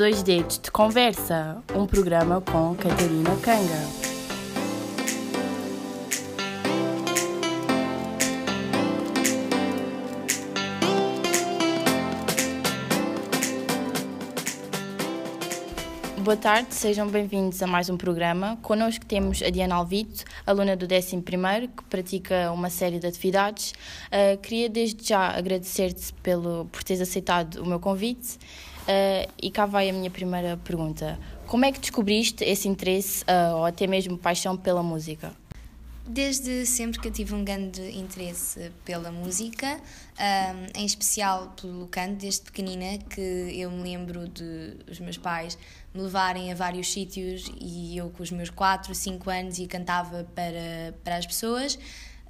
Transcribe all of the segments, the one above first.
Dois Dedos de Conversa, um programa com Catarina Canga. Boa tarde, sejam bem-vindos a mais um programa. Connosco temos a Diana Alvito, aluna do 11 que pratica uma série de atividades. Uh, queria desde já agradecer-te por teres aceitado o meu convite. Uh, e cá vai a minha primeira pergunta. Como é que descobriste esse interesse uh, ou até mesmo paixão pela música? Desde sempre que eu tive um grande interesse pela música, um, em especial pelo canto, desde pequenina, que eu me lembro de os meus pais me levarem a vários sítios e eu com os meus 4, 5 anos e cantava para, para as pessoas.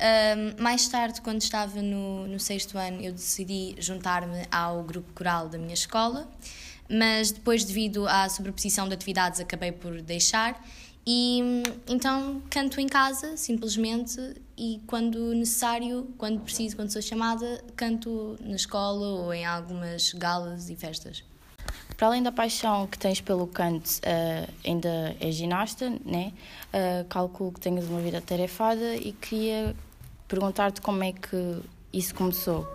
Um, mais tarde, quando estava no, no sexto ano, eu decidi juntar-me ao grupo coral da minha escola, mas depois, devido à sobreposição de atividades, acabei por deixar e então canto em casa, simplesmente, e quando necessário, quando preciso, quando sou chamada, canto na escola ou em algumas galas e festas. Para além da paixão que tens pelo canto, uh, ainda é ginasta, né? Uh, calculo que tenhas uma vida tarefada e queria perguntar-te como é que isso começou.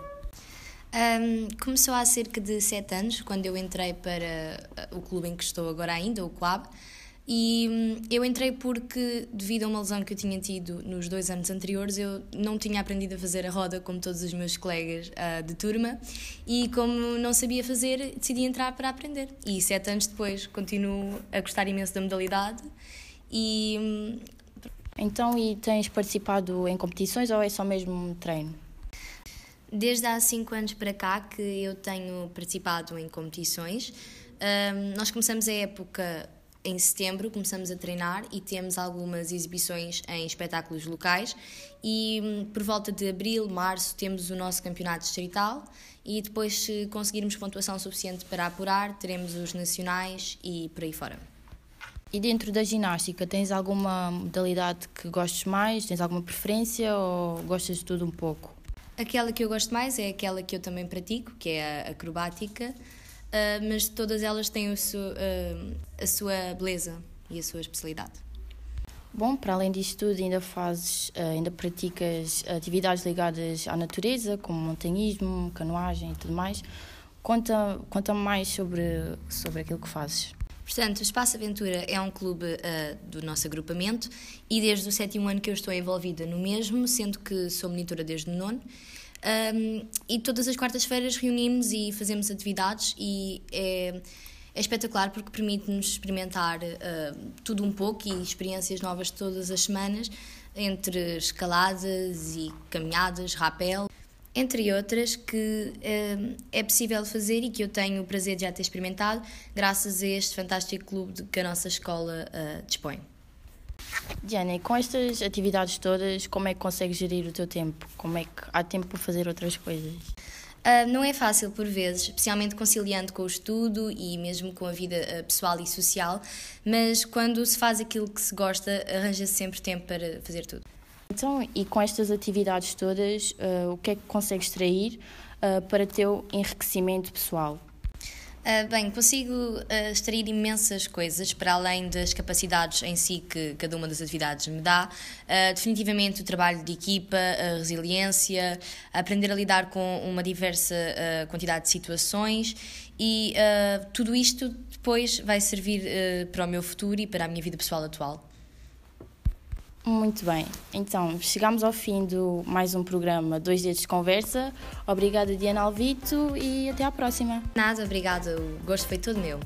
Um, começou há cerca de sete anos, quando eu entrei para o clube em que estou agora ainda, o Club. E hum, eu entrei porque, devido a uma lesão que eu tinha tido nos dois anos anteriores, eu não tinha aprendido a fazer a roda como todos os meus colegas uh, de turma e, como não sabia fazer, decidi entrar para aprender. E sete anos depois continuo a gostar imenso da modalidade e. Então, e tens participado em competições ou é só mesmo treino? Desde há cinco anos para cá que eu tenho participado em competições. Um, nós começamos a época em setembro começamos a treinar e temos algumas exibições em espetáculos locais e hum, por volta de abril, março temos o nosso campeonato distrital e depois se conseguirmos pontuação suficiente para apurar, teremos os nacionais e por aí fora. E dentro da ginástica, tens alguma modalidade que gostes mais? Tens alguma preferência ou gostas de tudo um pouco? Aquela que eu gosto mais é aquela que eu também pratico, que é a acrobática. Ah, mas todas elas têm o seu, uh, a sua beleza e a sua especialidade. Bom, para além disto tudo, ainda fazes, uh, ainda praticas atividades ligadas à natureza, como montanhismo, canoagem e tudo mais. Conta, conta mais sobre, sobre aquilo que fazes. Portanto, o Espaço Aventura é um clube uh, do nosso agrupamento e desde o sétimo ano que eu estou envolvida no mesmo, sendo que sou monitora desde o nono. Um, e todas as quartas-feiras reunimos e fazemos atividades e é, é espetacular porque permite-nos experimentar uh, tudo um pouco e experiências novas todas as semanas, entre escaladas e caminhadas, rapel, entre outras que uh, é possível fazer e que eu tenho o prazer de já ter experimentado graças a este fantástico clube que a nossa escola uh, dispõe. Diana, e com estas atividades todas, como é que consegues gerir o teu tempo? Como é que há tempo para fazer outras coisas? Uh, não é fácil por vezes, especialmente conciliando com o estudo e mesmo com a vida uh, pessoal e social, mas quando se faz aquilo que se gosta, arranja-se sempre tempo para fazer tudo. Então, e com estas atividades todas, uh, o que é que consegues extrair para teu enriquecimento pessoal? Uh, bem, consigo uh, extrair imensas coisas para além das capacidades em si que cada uma das atividades me dá. Uh, definitivamente o trabalho de equipa, a resiliência, aprender a lidar com uma diversa quantidade de situações e tudo isto depois vai servir para o meu futuro e para a minha vida pessoal atual. Muito bem, então chegamos ao fim do mais um programa Dois Dedos de Conversa. Obrigada, Diana Alvito, e até à próxima. Nada, obrigada, o gosto foi todo meu.